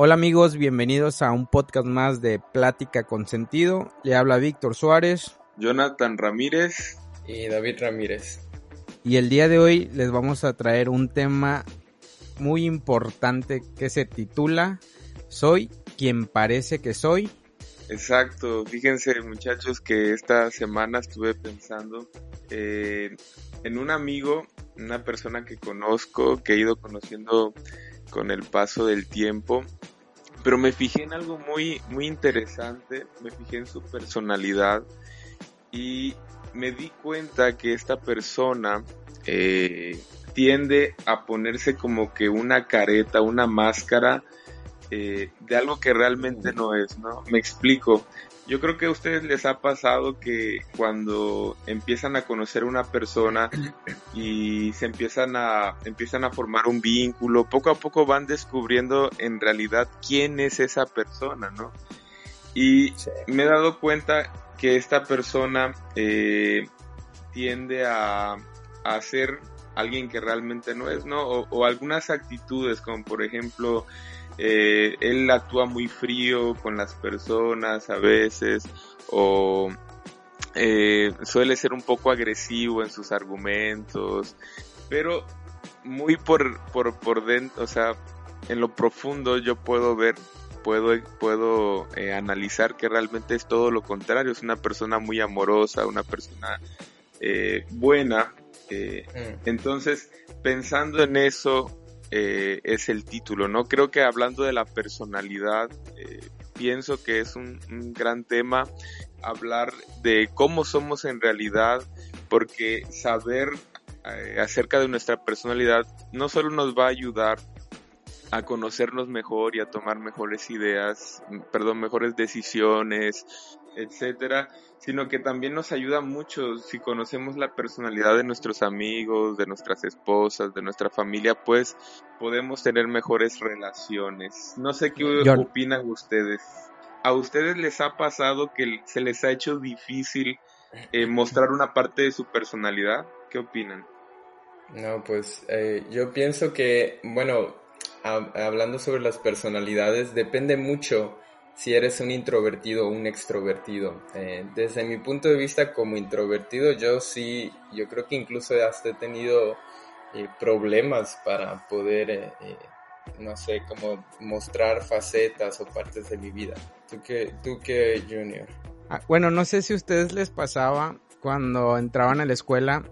Hola amigos, bienvenidos a un podcast más de Plática con Sentido. Le habla Víctor Suárez. Jonathan Ramírez. Y David Ramírez. Y el día de hoy les vamos a traer un tema muy importante que se titula Soy quien parece que soy. Exacto, fíjense muchachos que esta semana estuve pensando eh, en un amigo, una persona que conozco, que he ido conociendo con el paso del tiempo, pero me fijé en algo muy, muy interesante, me fijé en su personalidad y me di cuenta que esta persona eh, tiende a ponerse como que una careta, una máscara eh, de algo que realmente no es, ¿no? Me explico. Yo creo que a ustedes les ha pasado que cuando empiezan a conocer una persona y se empiezan a, empiezan a formar un vínculo, poco a poco van descubriendo en realidad quién es esa persona, ¿no? Y me he dado cuenta que esta persona eh, tiende a, a ser alguien que realmente no es, ¿no? O, o algunas actitudes, como por ejemplo, eh, él actúa muy frío con las personas a veces o eh, suele ser un poco agresivo en sus argumentos, pero muy por, por, por dentro, o sea, en lo profundo yo puedo ver, puedo, puedo eh, analizar que realmente es todo lo contrario, es una persona muy amorosa, una persona buena. Mm. Entonces, pensando en eso, eh, es el título, ¿no? Creo que hablando de la personalidad, eh, pienso que es un, gran tema hablar de cómo somos en realidad, porque saber eh, acerca de nuestra personalidad no solo nos va a ayudar a conocernos mejor y a tomar mejores ideas, perdón, mejores decisiones, etcétera, sino que también nos ayuda mucho si conocemos la personalidad de nuestros amigos, de nuestras esposas, de nuestra familia, pues podemos tener mejores relaciones. No sé qué John. opinan ustedes. ¿A ustedes les ha pasado que se les ha hecho difícil eh, mostrar una parte de su personalidad? ¿Qué opinan? No, pues eh, yo pienso que, bueno, hablando sobre las personalidades, depende mucho si eres un introvertido o un extrovertido. Eh, desde mi punto de vista como introvertido, yo sí, yo creo que incluso hasta he tenido eh, problemas para poder, eh, no sé, como mostrar facetas o partes de mi vida. ¿Tú qué, tú qué Junior? Ah, bueno, no sé si a ustedes les pasaba cuando entraban a la escuela,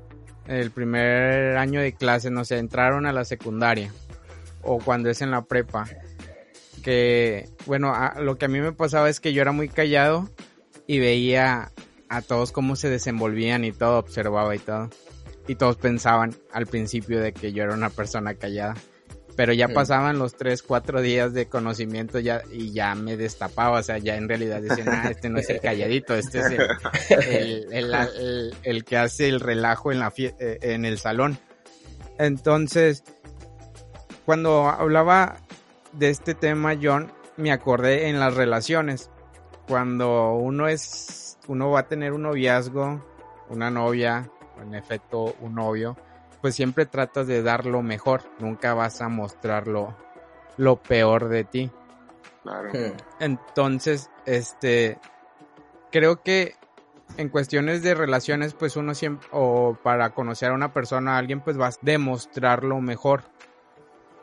el primer año de clase, no sé, entraron a la secundaria o cuando es en la prepa que, bueno, a, lo que a mí me pasaba es que yo era muy callado y veía a todos cómo se desenvolvían y todo, observaba y todo. Y todos pensaban al principio de que yo era una persona callada. Pero ya sí. pasaban los tres, cuatro días de conocimiento ya, y ya me destapaba, o sea, ya en realidad decían, ah, este no es el calladito, este es el, el, el, el, el que hace el relajo en, la eh, en el salón. Entonces, cuando hablaba de este tema, John, me acordé en las relaciones. Cuando uno es, uno va a tener un noviazgo, una novia, en efecto un novio, pues siempre tratas de dar lo mejor, nunca vas a mostrar lo, lo peor de ti. Claro. Entonces, este, creo que en cuestiones de relaciones, pues uno siempre, o para conocer a una persona, a alguien, pues vas a demostrar lo mejor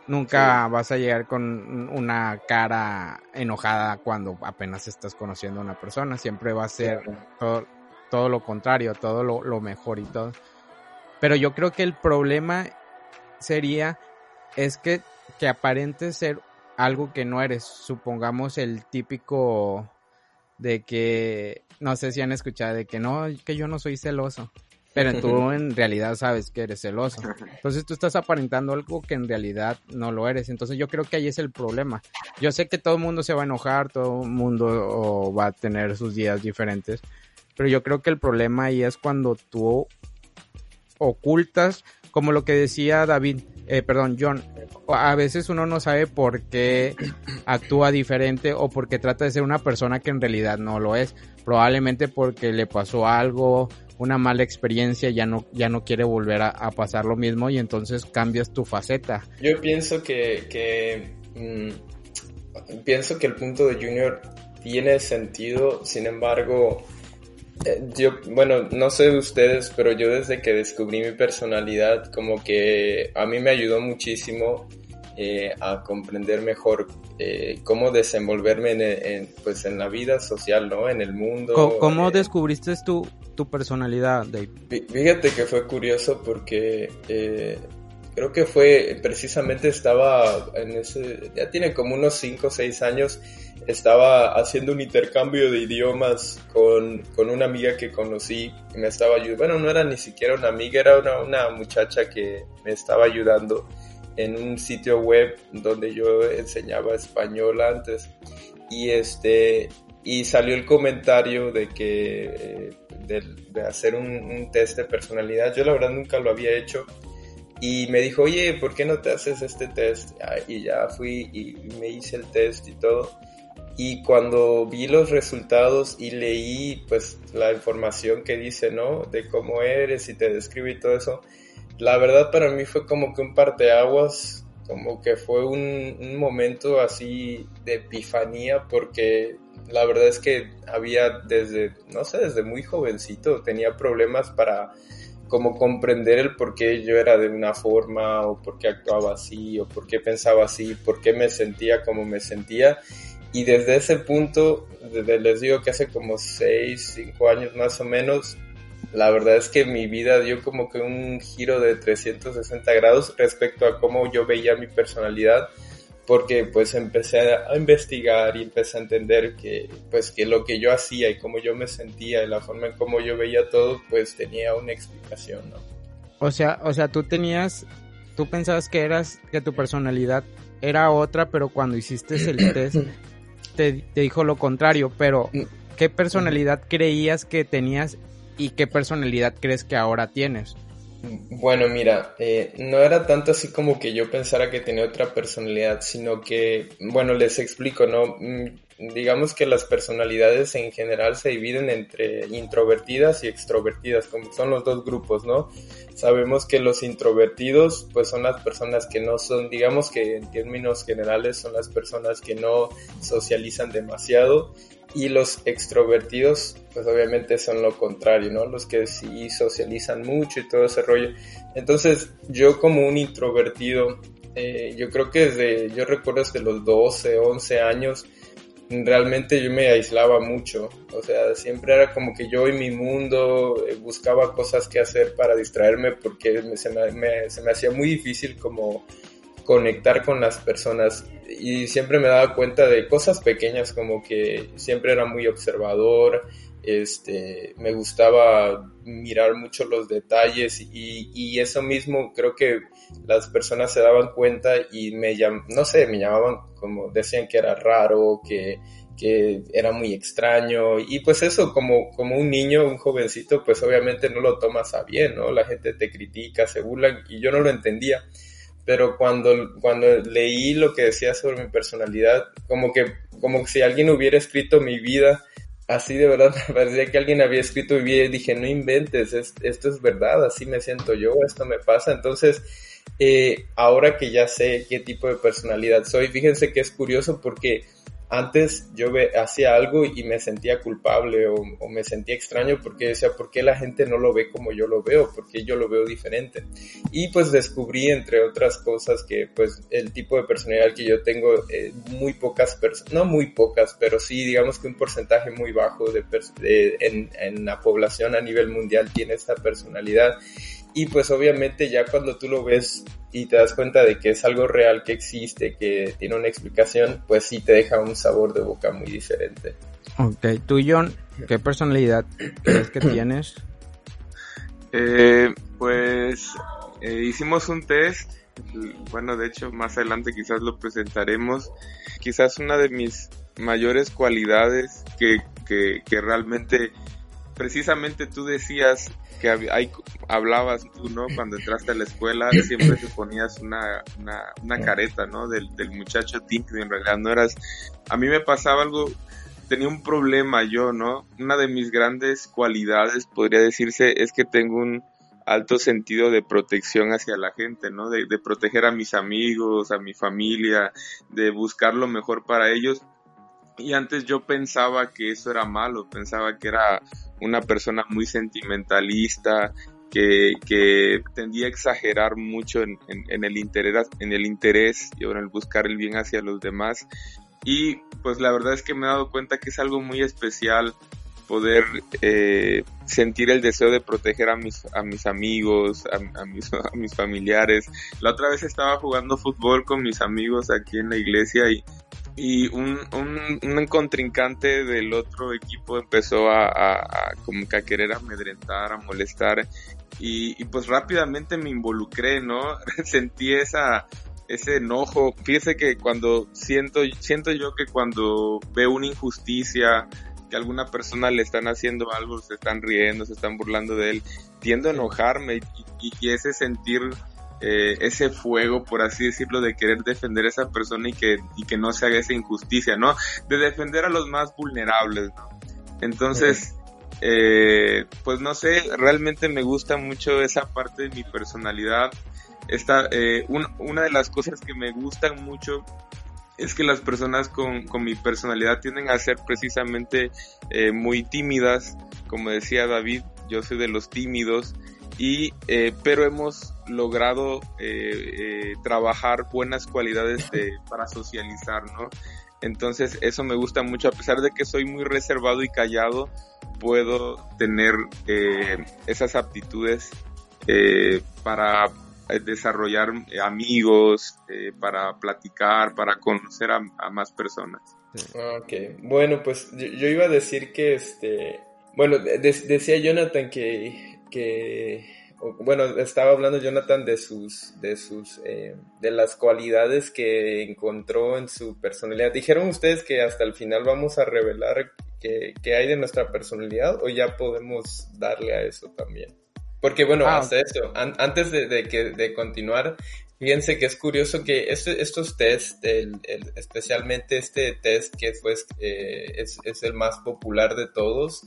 Nunca sí. vas a llegar con una cara enojada cuando apenas estás conociendo a una persona. Siempre va a ser todo, todo lo contrario, todo lo, lo, mejor y todo. Pero yo creo que el problema sería es que, que aparente ser algo que no eres. Supongamos el típico de que, no sé si han escuchado, de que no, que yo no soy celoso pero tú en realidad sabes que eres celoso. Entonces tú estás aparentando algo que en realidad no lo eres. Entonces yo creo que ahí es el problema. Yo sé que todo el mundo se va a enojar, todo el mundo va a tener sus días diferentes, pero yo creo que el problema ahí es cuando tú ocultas, como lo que decía David, eh, perdón, John, a veces uno no sabe por qué actúa diferente o porque trata de ser una persona que en realidad no lo es. Probablemente porque le pasó algo, una mala experiencia, ya no, ya no quiere volver a, a, pasar lo mismo y entonces cambias tu faceta. Yo pienso que, que mmm, pienso que el punto de Junior tiene sentido, sin embargo, eh, yo, bueno, no sé ustedes, pero yo desde que descubrí mi personalidad, como que a mí me ayudó muchísimo eh, a comprender mejor eh, cómo desenvolverme en, pues en la vida social, ¿no? En el mundo. ¿Cómo, descubriste tu, tu personalidad, Dave? Fíjate que fue curioso porque creo que fue precisamente estaba en ese, ya tiene como unos 5 o 6 años, estaba haciendo un intercambio de idiomas con, con una amiga que conocí, que me estaba ayudando, bueno, no era ni siquiera una amiga, era una, una muchacha que me estaba ayudando en un sitio web donde yo enseñaba español antes y este y salió el comentario de que eh, de, hacer un, test de personalidad yo la verdad nunca lo había hecho y me dijo, oye, ¿por qué no te haces este test? Y ya fui y me hice el test y todo. Y cuando vi los resultados y leí pues la información que dice, ¿no? De cómo eres y te describe y todo eso, la verdad para mí fue como que un parteaguas, como que fue un momento así de epifanía porque la verdad es que había desde, no sé, desde muy jovencito tenía problemas para como comprender el por qué yo era de una forma o por qué actuaba así o por qué pensaba así, por qué me sentía como me sentía. Y desde ese punto, desde, les digo que hace como 6, 5 años más o menos, la verdad es que mi vida dio como que un giro de 360 grados respecto a cómo yo veía mi personalidad porque pues empecé a investigar y empecé a entender que pues que lo que yo hacía y cómo yo me sentía y la forma en cómo yo veía todo pues tenía una explicación, ¿no? O sea, o sea, tú tenías, tú pensabas que eras, que tu personalidad era otra, pero cuando hiciste el test te, te dijo lo contrario, pero ¿qué personalidad creías que tenías y qué personalidad crees que ahora tienes? Bueno, mira, eh, no era tanto así como que yo pensara que tenía otra personalidad, sino que, bueno, les explico, ¿no? Mm, digamos que las personalidades en general se dividen entre introvertidas y extrovertidas, como son los dos grupos, ¿no? Sabemos que los introvertidos, pues son las personas que no son, digamos que en términos generales son las personas que no socializan demasiado y los extrovertidos, pues obviamente son lo contrario, ¿no? Los que sí socializan mucho y todo ese rollo. Entonces, yo como un introvertido, eh, yo creo que desde, yo recuerdo desde los 12, 11 años, realmente yo me aislaba mucho. O sea, siempre era como que yo en mi mundo eh, buscaba cosas que hacer para distraerme porque se, me, se me hacía muy difícil como conectar con las personas y siempre me daba cuenta de cosas pequeñas como que siempre era muy observador, este, me gustaba mirar mucho los detalles y, y eso mismo creo que las personas se daban cuenta y me llam, no sé, me llamaban como decían que era raro, que, que era muy extraño y pues eso como, como un niño, un jovencito, pues obviamente no lo tomas a bien, ¿no? La gente te critica, se burlan y yo no lo entendía pero cuando, cuando leí lo que decía sobre mi personalidad, como que, como si alguien hubiera escrito mi vida, así de verdad me parecía que alguien había escrito mi vida y dije, no inventes, esto es verdad, así me siento yo, esto me pasa. Entonces, eh, ahora que ya sé qué tipo de personalidad soy, fíjense que es curioso porque antes yo hacía algo y me sentía culpable o, me sentía extraño porque decía, ¿por qué la gente no lo ve como yo lo veo? porque yo lo veo diferente? Y pues descubrí, entre otras cosas, que pues el tipo de personalidad que yo tengo, eh, muy pocas personas, no muy pocas, pero sí digamos que un porcentaje muy bajo de, en, en la población a nivel mundial tiene esta personalidad. Y pues obviamente ya cuando tú lo ves y te das cuenta de que es algo real, que existe, que tiene una explicación, pues sí te deja un sabor de boca muy diferente. Ok, tú John, ¿qué personalidad crees que tienes? Eh, pues eh, hicimos un test, bueno de hecho más adelante quizás lo presentaremos, quizás una de mis mayores cualidades que, que, que realmente precisamente tú decías que hay, hablabas tú, ¿no? Cuando entraste a la escuela siempre te ponías una, una, careta, ¿no? Del, del muchacho tímido, en realidad no eras... A mí me pasaba algo, tenía un problema yo, ¿no? Una de mis grandes cualidades, podría decirse, es que tengo un, alto sentido de protección hacia la gente, ¿no? De, de proteger a mis amigos, a mi familia, de buscar lo mejor para ellos. Y antes yo pensaba que eso era malo, pensaba que era una persona muy sentimentalista, que, que tendía a exagerar mucho en, en, el interés, en el interés y en el buscar el bien hacia los demás. Y pues la verdad es que me he dado cuenta que es algo muy especial poder eh, sentir el deseo de proteger a mis, a mis amigos, a, mis, a mis familiares. La otra vez estaba jugando fútbol con mis amigos aquí en la iglesia y y un, un, un, contrincante del otro equipo empezó a, a, como que a querer amedrentar, a molestar y, y, pues rápidamente me involucré, ¿no? Sentí esa, ese enojo. Fíjese que cuando siento, siento yo que cuando veo una injusticia, que a alguna persona le están haciendo algo, se están riendo, se están burlando de él, tiendo a enojarme y, y ese sentir eh, ese fuego, por así decirlo, de querer defender a esa persona y que, y que no se haga esa injusticia, ¿no? De defender a los más vulnerables, ¿no? Entonces, eh, pues no sé, realmente me gusta mucho esa parte de mi personalidad. Esta, eh, una de las cosas que me gustan mucho es que las personas con, con mi personalidad tienden a ser precisamente eh, muy tímidas, como decía David, yo soy de los tímidos, y eh, pero hemos logrado eh, eh, trabajar buenas cualidades de, para socializar, ¿no? Entonces eso me gusta mucho, a pesar de que soy muy reservado y callado, puedo tener esas aptitudes para desarrollar amigos, para platicar, para conocer a, más personas. Ok, bueno, pues yo, iba a decir que este, bueno, decía Jonathan que que, bueno, estaba hablando Jonathan de sus, de sus, eh, de las cualidades que encontró en su personalidad. Dijeron ustedes que hasta el final vamos a revelar qué, hay de nuestra personalidad o ya podemos darle a eso también. Porque bueno, ah, hasta eso, antes de, que, de continuar, fíjense que es curioso que este, estos test, especialmente este test que fue, eh, es, es, el más popular de todos,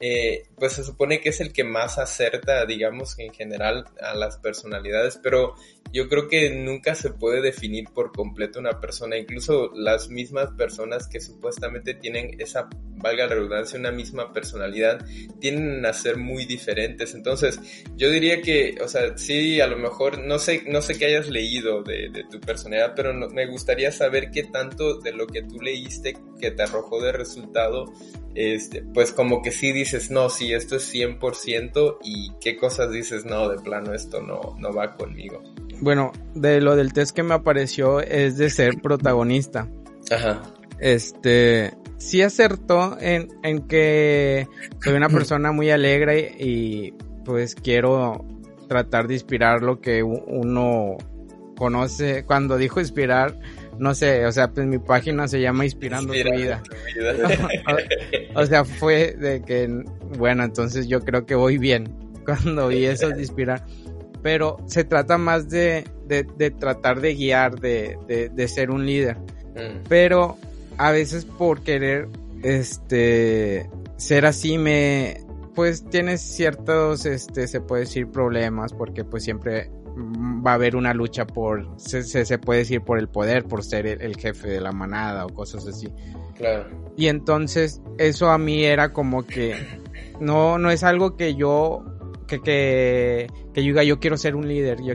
eh, pues se supone que es el que más acerta, digamos, en general a las personalidades, pero yo creo que nunca se puede definir por completo una persona, incluso las mismas personas que supuestamente tienen esa, valga la redundancia, una misma personalidad, tienden a ser muy diferentes. Entonces, yo diría que, o sea, sí, a lo mejor, no sé, no sé qué hayas leído de, tu personalidad, pero me gustaría saber qué tanto de lo que tú leíste que te arrojó de resultado este, pues como que sí dices, no, sí, esto es 100% y qué cosas dices, no, de plano esto no, no va conmigo. Bueno, de lo del test que me apareció es de ser protagonista. Ajá. Este, sí acertó en, en que soy una persona muy alegre y pues quiero tratar de inspirar lo que uno conoce. Cuando dijo inspirar, no sé, o sea, pues mi página se llama Inspirando, tu vida. o, sea, fue de que, bueno, entonces yo creo que voy bien cuando vi eso de inspirar. Pero se trata más de, de, de tratar de guiar, de, de, ser un líder. Mm. Pero a veces por querer, este, ser así me, pues tienes ciertos, este, se puede decir problemas porque pues siempre va a haber una lucha por, se, se, puede decir, por el poder, por ser el, jefe de la manada o cosas así. Claro. Y entonces eso a mí era como que no, no es algo que yo, que, que, que yo diga yo quiero ser un líder. Yo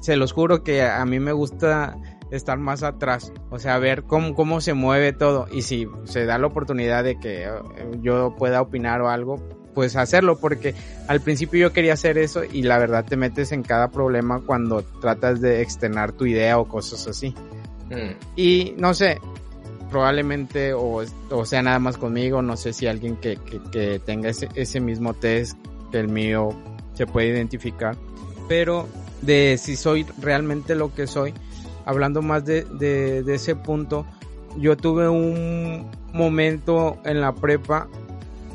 se los juro que a mí me gusta estar más atrás, o sea, ver cómo, cómo se mueve todo y si se da la oportunidad de que eh, yo pueda opinar o algo, pues hacerlo, porque al principio yo quería hacer eso y la verdad te metes en cada problema cuando tratas de externar tu idea o cosas así. Mm. Y no sé, probablemente o, sea nada más conmigo, no sé si alguien que, tenga ese, ese mismo test que el mío se puede identificar, pero de si soy realmente lo que soy, hablando más de, de, de ese punto, yo tuve un momento en la prepa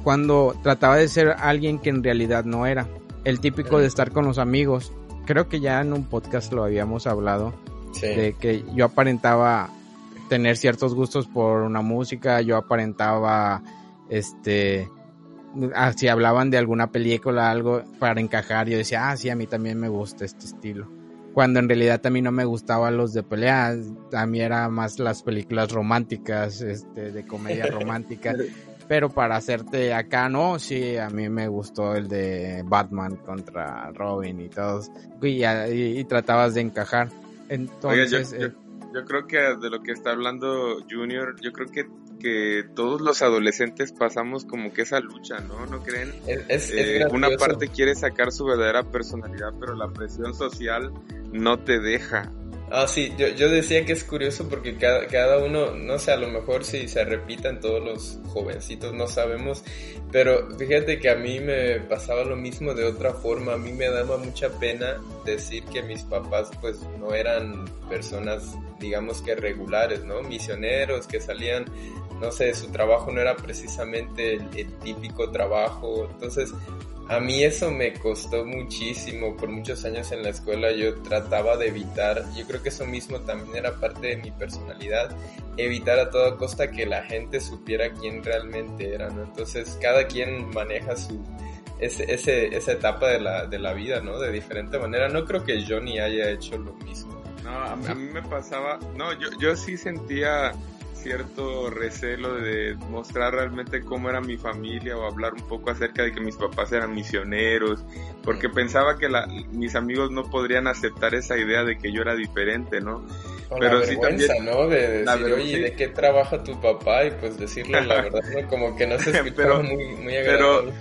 cuando trataba de ser alguien que en realidad no era. El típico de estar con los amigos. Creo que ya en un podcast lo habíamos hablado. De que yo aparentaba tener ciertos gustos por una música, yo aparentaba este ah, si hablaban de alguna película, algo para encajar, yo decía, ah, sí, a mí también me gusta este estilo. Cuando en realidad a mí no me gustaban los de peleas, a mí era más las películas románticas, este, de comedia romántica. Pero para hacerte acá, no, sí, a mí me gustó el de Batman contra Robin y todos. Y, tratabas de encajar. Entonces. Eh, yo, creo que de lo que está hablando Junior, yo creo que que todos los adolescentes pasamos como que esa lucha, ¿no? ¿No creen? Es, eh, una parte quiere sacar su verdadera personalidad, pero la presión social no te deja. Ah, sí, yo, yo decía que es curioso porque cada, cada uno, no sé, a lo mejor si se repitan todos los jovencitos, no sabemos, pero fíjate que a mí me pasaba lo mismo de otra forma, a mí me daba mucha pena decir que mis papás pues no eran personas, digamos que regulares, ¿no? Misioneros que salían no sé, su trabajo no era precisamente el, típico trabajo. Entonces, a mí eso me costó muchísimo. Por muchos años en la escuela yo trataba de evitar, yo creo que eso mismo también era parte de mi personalidad, evitar a toda costa que la gente supiera quién realmente era, ¿no? Entonces cada quien maneja su, ese, ese, esa etapa de la, de la vida, ¿no? De diferente manera. No creo que Johnny haya hecho lo mismo. No, a, mí me pasaba, no, yo, yo sí sentía cierto recelo de mostrar realmente cómo era mi familia o hablar un poco acerca de que mis papás eran misioneros, porque pensaba que la, mis amigos no podrían aceptar esa idea de que yo era diferente, ¿no? pero sí también, ¿no? De decir, oye, ¿de qué trabaja tu papá? Y pues decirle la verdad, Como que no se escuchaba muy, muy agradable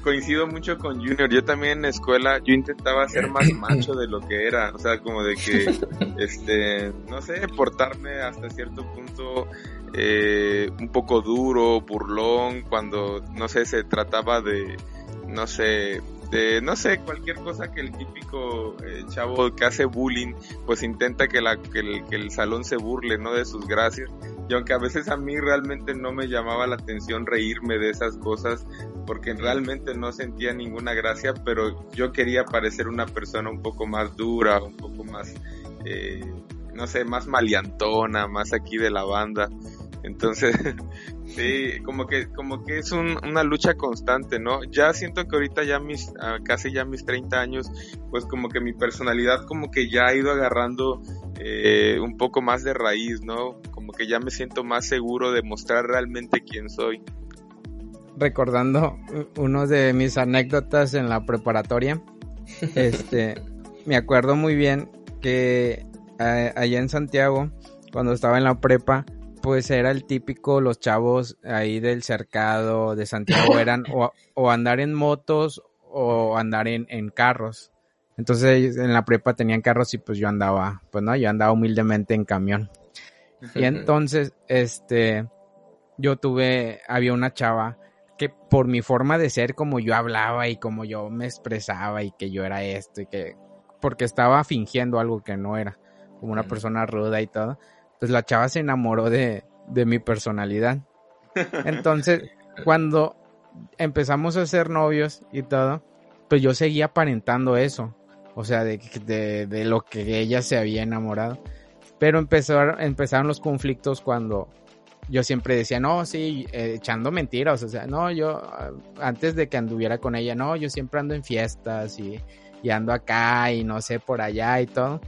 coincido mucho con Junior. Yo también en escuela, yo intentaba ser más macho de lo que era. O sea, como de que, este, no sé, portarme hasta cierto punto eh, un poco duro, burlón, cuando, no sé, se trataba de, no sé, de, no sé, cualquier cosa que el típico eh, chavo que hace bullying, pues intenta que, la, que, el, que el salón se burle, ¿no? De sus gracias. Y aunque a veces a mí realmente no me llamaba la atención reírme de esas cosas, porque realmente no sentía ninguna gracia, pero yo quería parecer una persona un poco más dura, un poco más, eh, no sé, más maleantona, más aquí de la banda. Entonces, sí, como que, como que es una lucha constante, ¿no? Ya siento que ahorita ya mis, ah, casi ya mis 30 años, pues como que mi personalidad como que ya ha ido agarrando eh, un poco más de raíz, ¿no? Como que ya me siento más seguro de mostrar realmente quién soy. Recordando uno de mis anécdotas en la preparatoria, este, me acuerdo muy bien que eh, allá en Santiago, cuando estaba en la prepa, pues era el típico, los chavos ahí del cercado de Santiago eran o, andar en motos o andar en, en carros. Entonces en la prepa tenían carros y pues yo andaba, pues no, yo andaba humildemente en camión. Y entonces, este, yo tuve, había una chava que por mi forma de ser, como yo hablaba y como yo me expresaba y que yo era esto y que, porque estaba fingiendo algo que no era, como una persona ruda y todo, pues la chava se enamoró de, de mi personalidad. Entonces, cuando empezamos a ser novios y todo, pues yo seguía aparentando eso. O sea, de, de, lo que ella se había enamorado. Pero empezaron, empezaron los conflictos cuando yo siempre decía, no, sí, eh, echando mentiras. O sea, no, yo, ah, antes de que anduviera con ella, no, yo siempre ando en fiestas y, y ando acá y no sé, por allá y todo.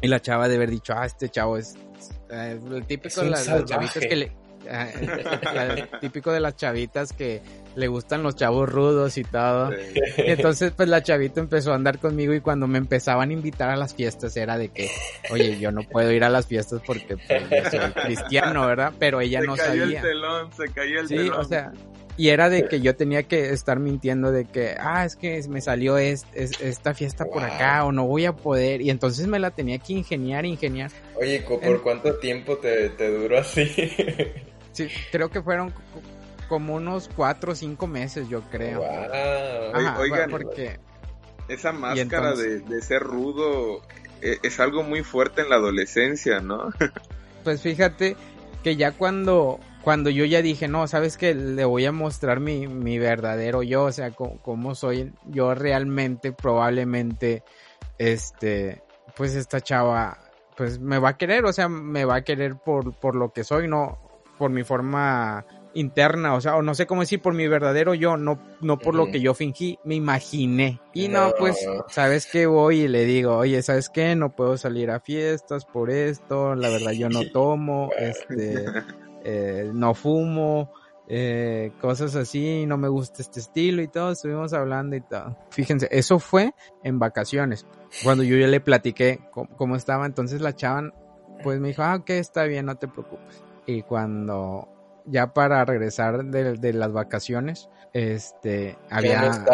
Y la chava de haber dicho, ah, este chavo es, eh, el típico de las chavitas que le, típico de las chavitas que le gustan los chavos rudos y todo. Entonces, pues la chavita empezó a andar conmigo y cuando me empezaban a invitar a las fiestas era de que, oye, yo no puedo ir a las fiestas porque pues, soy cristiano, ¿verdad? Pero ella no sabía. El telón, se cayó el sí, o sea, y era de que yo tenía que estar mintiendo de que, ah, es que me salió esta fiesta por acá o no voy a poder. Y entonces me la tenía que ingeniar, ingeniar. Oye, ¿por cuánto tiempo te, te duró así? Sí, creo que fueron como unos cuatro o cinco meses, yo creo. Wow. Oigan, porque... esa máscara de, ser rudo e, es, algo muy fuerte en la adolescencia, ¿no? pues fíjate que ya cuando, cuando yo ya dije, no, sabes que le voy a mostrar mi, mi verdadero yo, o sea, cómo, soy yo realmente, probablemente, este, pues esta chava, pues me va a querer, o sea, me va a querer por, por lo que soy, no, por mi forma interna, o sea, o no sé cómo decir, por mi verdadero yo, no, no por lo que yo fingí, me imaginé. Y no, pues, ¿sabes qué? Voy y le digo, oye, ¿sabes qué? No puedo salir a fiestas por esto, la verdad yo no tomo, este, eh, no fumo, eh, cosas así, no me gusta este estilo y todo, estuvimos hablando y todo. Fíjense, eso fue en vacaciones, cuando yo ya le platiqué cómo, estaba, entonces la chavan, pues me dijo, ah, ok, está bien, no te preocupes. Y cuando ya para regresar de, las vacaciones, este, había...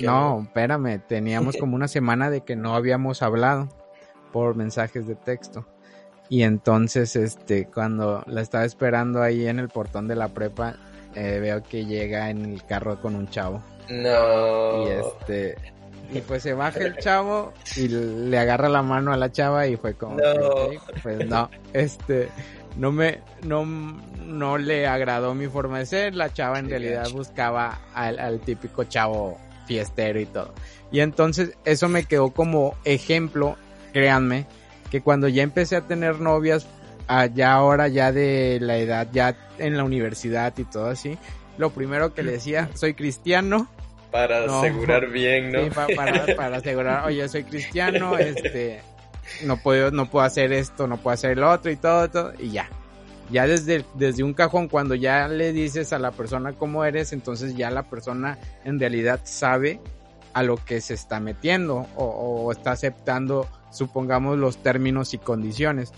no, espérame, teníamos como una semana de que no habíamos hablado por mensajes de texto. Y entonces, este, cuando la estaba esperando ahí en el portón de la prepa, eh, veo que llega en el carro con un chavo. No. Y este, y pues se baja el chavo y le agarra la mano a la chava y fue como, no. pues no, este, no me, no, no le agradó mi forma de ser, la chava en realidad buscaba al, al típico chavo fiestero y todo. Y entonces eso me quedó como ejemplo, créanme, que cuando ya empecé a tener novias, allá ahora ya de la edad, ya en la universidad y todo así, lo primero que le decía, soy cristiano. Para asegurar bien, ¿no? Sí, para, para, asegurar, oye, soy cristiano, este, no puedo, no puedo hacer esto, no puedo hacer lo otro y todo, y ya. Ya desde, desde un cajón, cuando ya le dices a la persona cómo eres, entonces ya la persona en realidad sabe a lo que se está metiendo o, o está aceptando supongamos los términos y condiciones.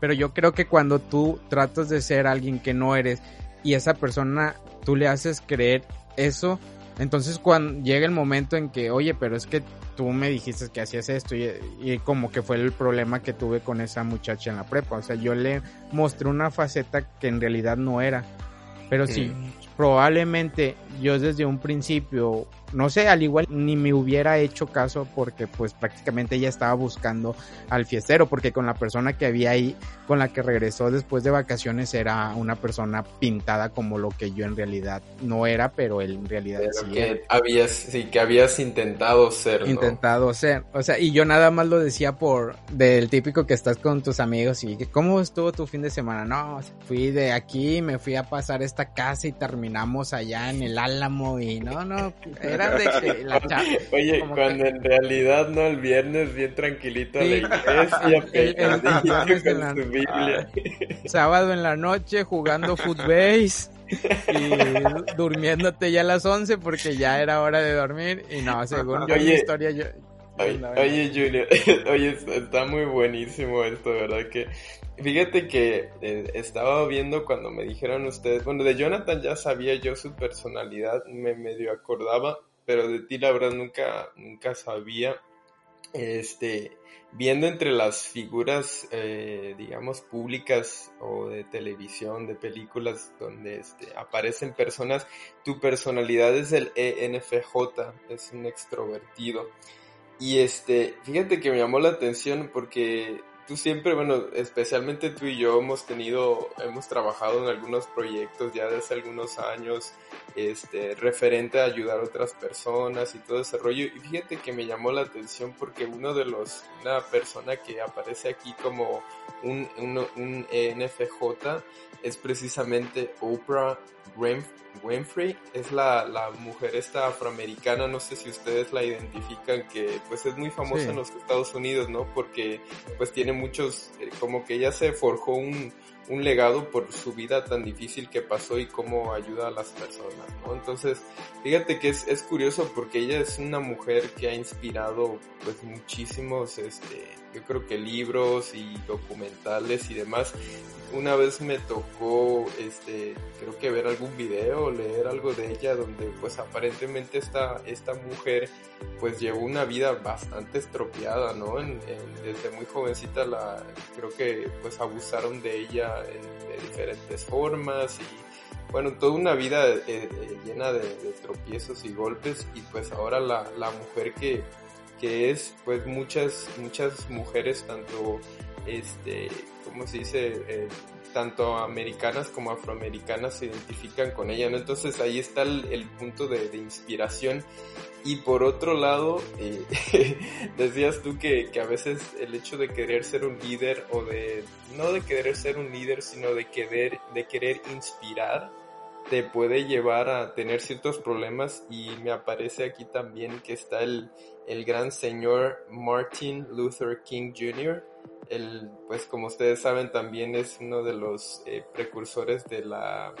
Pero yo creo que cuando tú tratas de ser alguien que no eres y esa persona tú le haces creer eso, entonces cuando llega el momento en que, oye, pero es que tú me dijiste que hacías esto y, como que fue el problema que tuve con esa muchacha en la prepa, o sea, yo le mostré una faceta que en realidad no era. Pero sí. Probablemente yo desde un principio no sé, al igual ni me hubiera hecho caso porque pues prácticamente ella estaba buscando al fiestero porque con la persona que había ahí, con la que regresó después de vacaciones era una persona pintada como lo que yo en realidad no era, pero él en realidad sí que Habías, sí, que habías intentado ser. Intentado ser, o sea, y yo nada más lo decía por del típico que estás con tus amigos y cómo estuvo tu fin de semana, no, fui de aquí, me fui a pasar esta casa y terminamos allá en el Álamo y no, no, Oye, cuando en realidad no, el viernes bien tranquilito a la iglesia, con su Biblia. Sábado en la noche jugando footbase y durmiéndote ya a las 11 porque ya era hora de dormir y no, según yo oye, historia yo... Oye, Junior, oye, está muy buenísimo esto, ¿verdad? Que Fíjate que eh, estaba viendo cuando me dijeron ustedes, bueno, de Jonathan ya sabía yo su personalidad, me medio acordaba, pero de ti la verdad nunca, nunca sabía. Este, viendo entre las figuras, eh, digamos, públicas o de televisión, de películas donde este, aparecen personas, tu personalidad es el ENFJ, es un extrovertido. Y este, fíjate que me llamó la atención porque tú siempre, bueno, especialmente tú y yo hemos tenido, hemos trabajado en algunos proyectos ya desde algunos años, este, referente a ayudar a otras personas y todo ese rollo. Y fíjate que me llamó la atención porque uno de los, una persona que aparece aquí como un, un, un ENFJ es precisamente Oprah Winfrey es la, la, mujer esta afroamericana, no sé si ustedes la identifican, que pues es muy famosa en los Estados Unidos, ¿no? Porque pues tiene muchos, eh, como que ella se forjó un, un legado por su vida tan difícil que pasó y cómo ayuda a las personas, ¿no? Entonces, fíjate que es, es curioso porque ella es una mujer que ha inspirado pues muchísimos, este, yo creo que libros y documentales y demás. Una vez me tocó, este, creo que ver algún video, leer algo de ella donde pues aparentemente esta, esta mujer pues llevó una vida bastante estropeada, ¿no? desde muy jovencita la, creo que pues abusaron de ella de diferentes formas y bueno, toda una vida eh, eh, llena de, tropiezos y golpes y pues ahora la, la mujer que, que es pues muchas, muchas mujeres tanto este, ¿cómo se dice? Eh, tanto americanas como afroamericanas se identifican con ella, ¿no? Entonces ahí está el, punto de, inspiración. Y por otro lado, eh, decías tú que, que, a veces el hecho de querer ser un líder o de, no de querer ser un líder, sino de querer, de querer inspirar, te puede llevar a tener ciertos problemas y me aparece aquí también que está el, el gran señor Martin Luther King Jr., el, pues como ustedes saben también es uno de los eh, precursores de la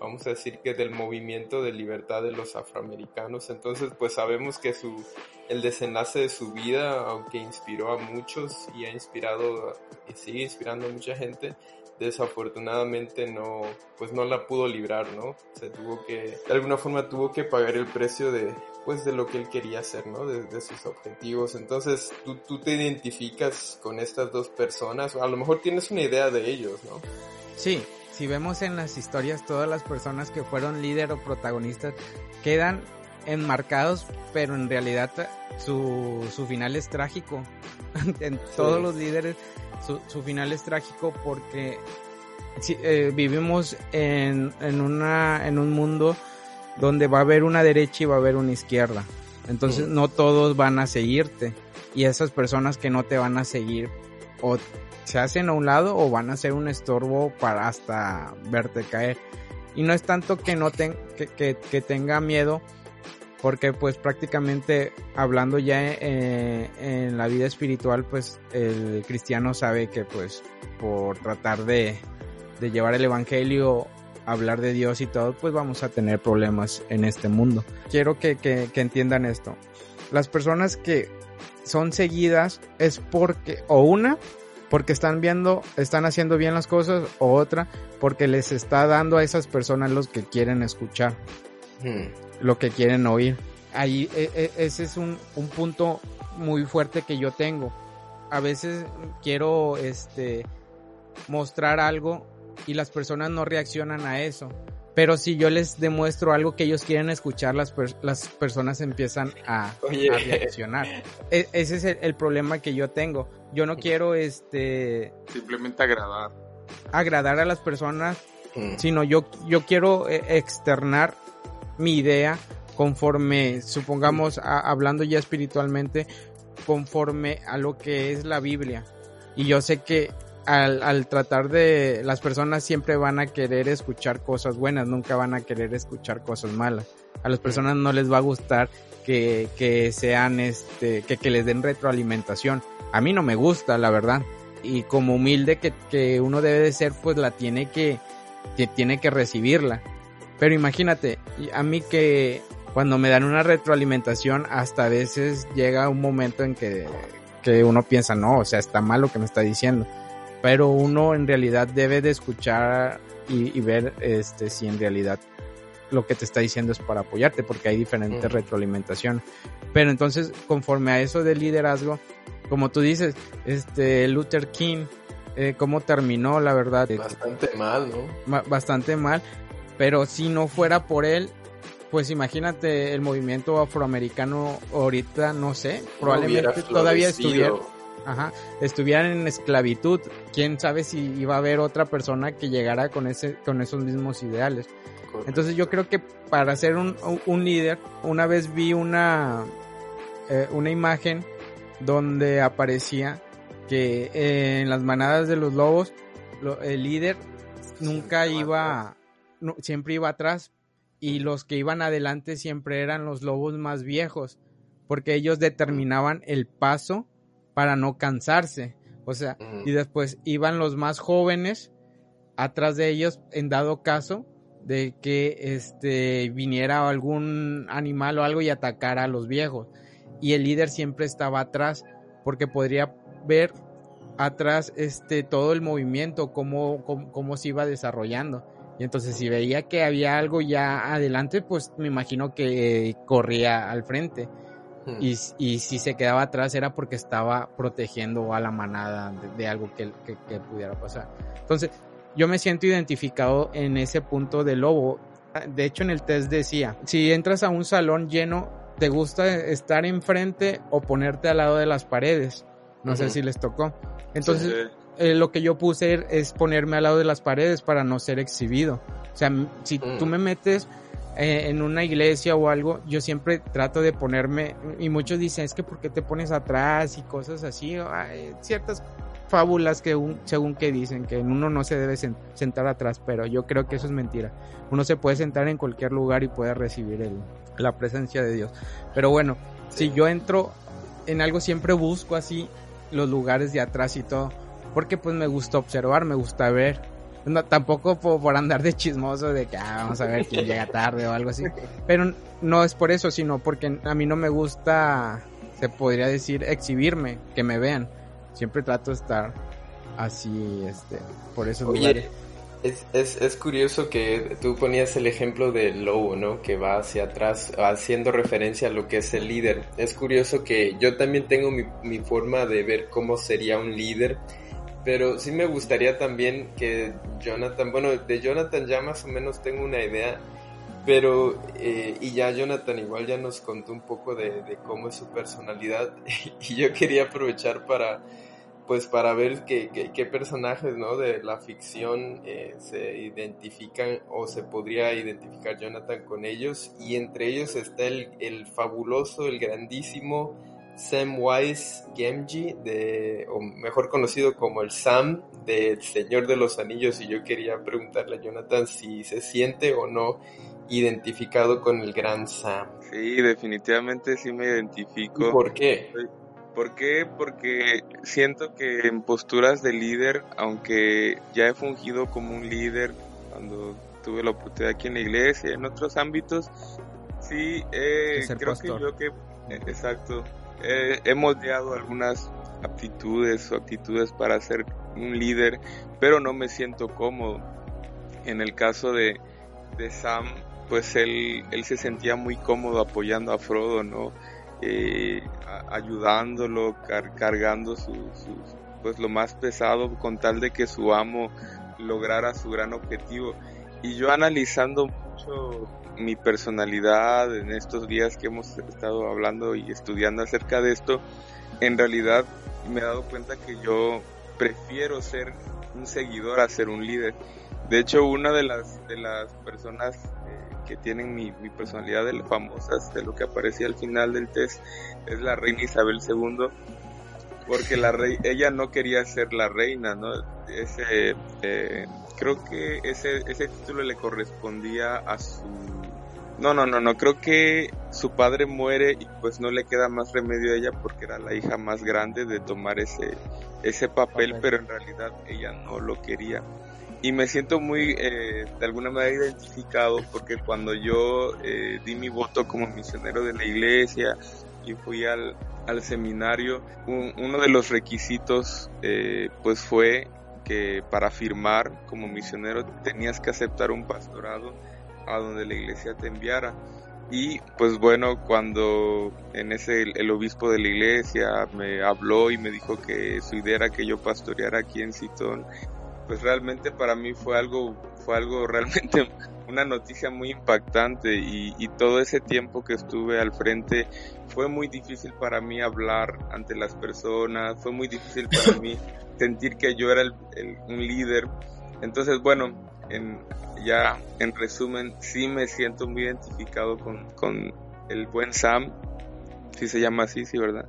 vamos a decir que del movimiento de libertad de los afroamericanos. Entonces, pues sabemos que su, el desenlace de su vida, aunque inspiró a muchos y ha inspirado y sigue inspirando a mucha gente, desafortunadamente no, pues no la pudo librar, ¿no? Se tuvo que, de alguna forma tuvo que pagar el precio de, pues de lo que él quería hacer, ¿no? De, de sus objetivos. Entonces, ¿tú, tú te identificas con estas dos personas, a lo mejor tienes una idea de ellos, ¿no? Sí, si vemos en las historias, todas las personas que fueron líder o protagonistas quedan enmarcados, pero en realidad su, su final es trágico. en todos los líderes, su, su, final es trágico porque si, eh, vivimos en, en, una, en un mundo donde va a haber una derecha y va a haber una izquierda. Entonces no todos van a seguirte. Y esas personas que no te van a seguir o se hacen a un lado o van a ser un estorbo para hasta verte caer. Y no es tanto que no ten, que, que, que tenga miedo, porque pues prácticamente hablando ya eh, en la vida espiritual, pues el cristiano sabe que pues por tratar de, llevar el evangelio, hablar de Dios y todo, pues vamos a tener problemas en este mundo. Quiero que, que, que entiendan esto. Las personas que son seguidas es porque, o una, porque están viendo, están haciendo bien las cosas, o otra, porque les está dando a esas personas los que quieren escuchar, hmm. Lo que quieren oír. Ahí, e, e, ese es un, un punto muy fuerte que yo tengo. A veces quiero, este, mostrar algo y las personas no reaccionan a eso. Pero si yo les demuestro algo que ellos quieren escuchar, las, per las personas empiezan a, a reaccionar. E ese es el, el, problema que yo tengo. Yo no quiero este simplemente agradar. Agradar a las personas, mm. sino yo, yo quiero eh, externar mi idea conforme, supongamos, a, hablando ya espiritualmente, conforme a lo que es la Biblia. Y yo sé que al, al, tratar de las personas siempre van a querer escuchar cosas buenas, nunca van a querer escuchar cosas malas. A las personas no les va a gustar que, que sean este, que, que les den retroalimentación. A mí no me gusta, la verdad. Y como humilde que, que uno debe de ser, pues la tiene que, que tiene que recibirla. Pero imagínate, a mí que cuando me dan una retroalimentación, hasta a veces llega un momento en que, que uno piensa, no, o sea, está mal lo que me está diciendo pero uno en realidad debe de escuchar y, y, ver este si en realidad lo que te está diciendo es para apoyarte porque hay diferentes mm. retroalimentación pero entonces conforme a eso del liderazgo como tú dices este Luther King eh, cómo terminó la verdad bastante mal no bastante mal pero si no fuera por él pues imagínate el movimiento afroamericano ahorita no sé probablemente no todavía estuviera ajá, estuvieran en esclavitud, quién sabe si iba a haber otra persona que llegara con ese, con esos mismos ideales. Correcto. Entonces yo creo que para ser un, un líder, una vez vi una, eh, una imagen donde aparecía que eh, en las manadas de los lobos, lo, el líder nunca iba, no, siempre iba atrás y los que iban adelante siempre eran los lobos más viejos, porque ellos determinaban el paso para no cansarse. O sea, y después iban los más jóvenes atrás de ellos en dado caso de que este viniera algún animal o algo y atacara a los viejos. Y el líder siempre estaba atrás porque podría ver atrás este todo el movimiento, cómo, cómo, cómo se iba desarrollando. Y entonces si veía que había algo ya adelante, pues me imagino que corría al frente. Hmm. Y, y, si se quedaba atrás era porque estaba protegiendo a la manada de, de algo que, que, que, pudiera pasar. Entonces, yo me siento identificado en ese punto de lobo. De hecho, en el test decía, si entras a un salón lleno, ¿te gusta estar enfrente o ponerte al lado de las paredes? No uh -huh. sé si les tocó. Entonces, sí, sí. Eh, lo que yo puse es ponerme al lado de las paredes para no ser exhibido. O sea, si -huh. tú me metes eh, en una iglesia o algo, yo siempre trato de ponerme, y muchos dicen, es que ¿por qué te pones atrás y cosas así? Hay ciertas fábulas que un, según que dicen que uno no se debe sentar atrás, pero yo creo que eso es mentira. Uno se puede sentar en cualquier lugar y puede recibir el, la presencia de Dios. Pero bueno, si yo entro en algo siempre busco así los lugares de atrás y todo, porque pues me gusta observar, me gusta ver. No, tampoco por, andar de chismoso de que ah, vamos a ver quién llega tarde o algo así. Pero no es por eso, sino porque a mí no me gusta, se podría decir, exhibirme, que me vean. Siempre trato de estar así, este, por esos lugares. Es, es, es, curioso que tú ponías el ejemplo del lobo, ¿no? Que va hacia atrás, haciendo referencia a lo que es el líder. Es curioso que yo también tengo mi, mi forma de ver cómo sería un líder, pero sí me gustaría también que Jonathan, bueno, de Jonathan ya más o menos tengo una idea, pero, eh, y ya Jonathan igual ya nos contó un poco de, de cómo es su personalidad, y yo quería aprovechar para pues para ver qué, qué, personajes ¿no? de la ficción eh, se identifican o se podría identificar Jonathan con ellos y entre ellos está el, el fabuloso, el grandísimo Samwise Gamgee, de, o mejor conocido como el Sam del Señor de los Anillos y yo quería preguntarle a Jonathan si se siente o no identificado con el gran Sam. Sí, definitivamente sí me identifico. por qué? ¿Por qué? Porque siento que en posturas de líder, aunque ya he fungido como un líder cuando tuve la oportunidad aquí en la iglesia, y en otros ámbitos, sí, eh, creo que yo que, eh, he moldeado algunas aptitudes o actitudes para ser un líder, pero no me siento cómodo. En el caso de, de Sam, pues él, él se sentía muy cómodo apoyando a Frodo, ¿no? Eh, ayudándolo, cargando su, pues lo más pesado con tal de que su amo lograra su gran objetivo. Y yo analizando mucho mi personalidad en estos días que hemos estado hablando y estudiando acerca de esto, en realidad me he dado cuenta que yo prefiero ser un seguidor a ser un líder. De hecho, una de las, de las personas que tienen mi, personalidad de famosas, de lo que aparecía al final del test, es la reina Isabel II, porque la rey, ella no quería ser la reina, ¿no? Ese, eh, creo que ese, ese título le correspondía a su... No, no, no, no, creo que su padre muere y pues no le queda más remedio a ella porque era la hija más grande de tomar ese, ese papel, pero en realidad ella no lo quería. Y me siento muy eh, de alguna manera identificado porque cuando yo eh, di mi voto como misionero de la iglesia y fui al, al seminario, uno de los requisitos eh, pues fue que para firmar como misionero tenías que aceptar un pastorado a donde la iglesia te enviara. Y pues bueno, cuando en ese el, obispo de la iglesia me habló y me dijo que su idea era que yo pastoreara aquí en Citón pues realmente para mí fue algo, fue algo realmente una noticia muy impactante y, todo ese tiempo que estuve al frente fue muy difícil para mí hablar ante las personas, fue muy difícil para mí sentir que yo era un líder. Entonces, bueno, en, ya en resumen, sí me siento muy identificado con, con el buen Sam, si se llama así, sí, ¿verdad?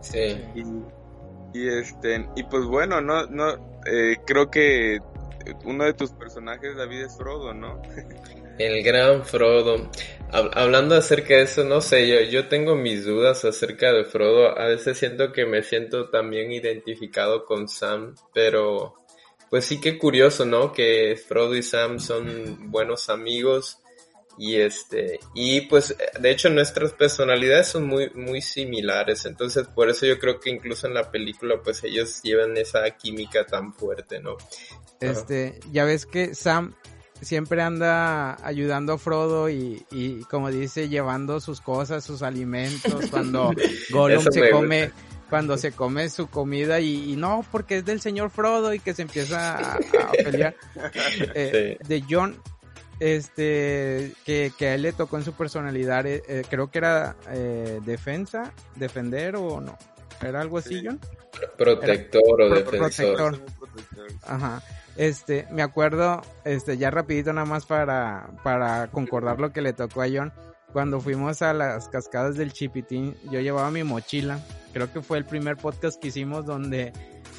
Sí. Y, y este, y pues bueno, no, no, eh, creo que uno de tus personajes, David, es Frodo, ¿no? El gran Frodo. Hablando acerca de eso, no sé, yo, yo tengo mis dudas acerca de Frodo. A veces siento que me siento también identificado con Sam, pero pues sí que curioso, ¿no? Que Frodo y Sam son buenos amigos y este, y pues de hecho nuestras personalidades son muy, muy similares. Entonces por eso yo creo que incluso en la película pues ellos llevan esa química tan fuerte, ¿no? Este, ya ves que Sam siempre anda ayudando a Frodo y, y como dice, llevando sus cosas, sus alimentos, cuando Gollum se come, cuando se come su comida y, no, porque es del señor Frodo y que se empieza a, pelear. Eh, de John, este que, que, a él le tocó en su personalidad, eh, eh, creo que era eh, defensa, defender o no, era algo así, John. Protector o defensor. Ajá. Este, me acuerdo, este, ya rapidito nada más para, para concordar lo que le tocó a John. Cuando fuimos a las cascadas del Chipitín, yo llevaba mi mochila. Creo que fue el primer podcast que hicimos donde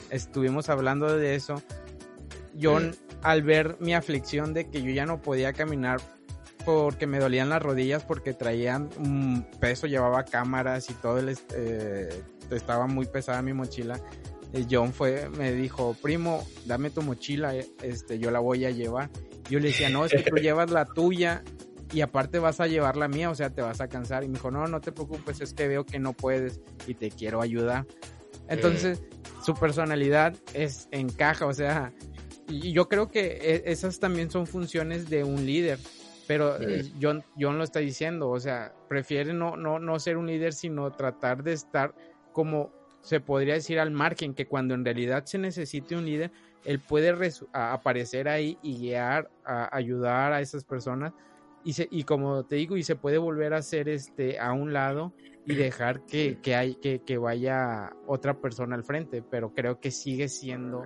estuvimos hablando de eso, yo al ver mi aflicción de que yo ya no podía caminar porque me dolían las rodillas porque traían un peso, llevaba cámaras y todo el, eh, estaba muy pesada mi mochila. John fue, me dijo, primo, dame tu mochila, eh, este, yo la voy a llevar. Yo le decía, no, es que tú llevas la tuya y aparte vas a llevar la mía, o sea, te vas a cansar. Y me dijo, no, no te preocupes, es que veo que no puedes y te quiero ayudar. Entonces, su personalidad es encaja, o sea, y yo creo que e, esas también son funciones de un líder. Pero John, John, lo está diciendo, o sea, prefiere no, no, no ser un líder, sino tratar de estar como se podría decir al margen, que cuando en realidad se necesite un líder, él puede aparecer ahí y guiar, a ayudar a esas personas. Y, se, y como te digo, y se puede volver a hacer este a un lado y dejar que, que, hay, que, que vaya otra persona al frente, pero creo que sigue siendo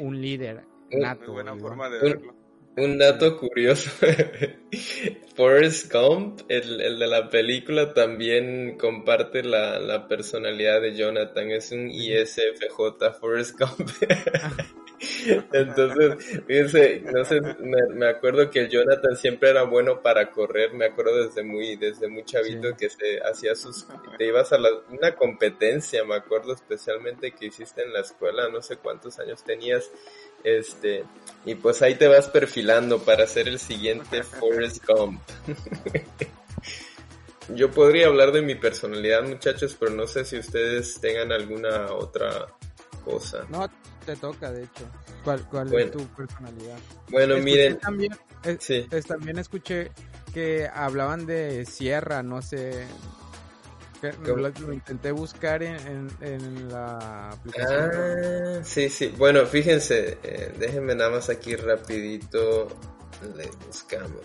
un, líder nato. buena forma de verlo. Un dato curioso, Forrest Gump, el, el, de la película, también comparte la, la personalidad de Jonathan, es un ISFJ Forrest Gump. Entonces, fíjense, no sé, me, acuerdo que Jonathan siempre era bueno para correr, me acuerdo desde muy, desde muy chavito que se hacía sus, te ibas a la, una competencia, me acuerdo especialmente que hiciste en la escuela, no sé cuántos años tenías, este, y pues ahí te vas perfilando para ser el siguiente Forrest Gump. Yo podría hablar de mi personalidad, muchachos, pero no sé si ustedes tengan alguna otra cosa. No, te toca, de hecho. ¿Cuál, cuál es tu personalidad? Bueno, miren. También, sí. también escuché que hablaban de Sierra, no sé. Lo, intenté buscar en, en, la aplicación. Ah, sí, sí. Bueno, fíjense, eh, déjenme nada más aquí rapidito le buscamos.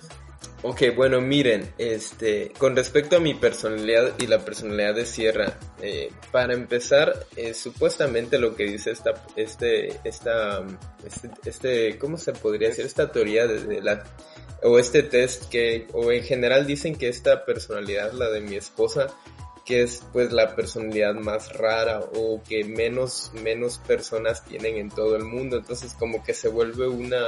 Ok, bueno, miren, este, con respecto a mi personalidad y la personalidad de Sierra, eh, para empezar, eh, supuestamente lo que dice esta, este, esta, este, este, ¿cómo se podría decir? Esta teoría de la, o este test que, o en general dicen que esta personalidad, la de mi esposa, que es pues la personalidad más rara o que menos, menos personas tienen en todo el mundo. Entonces como que se vuelve una,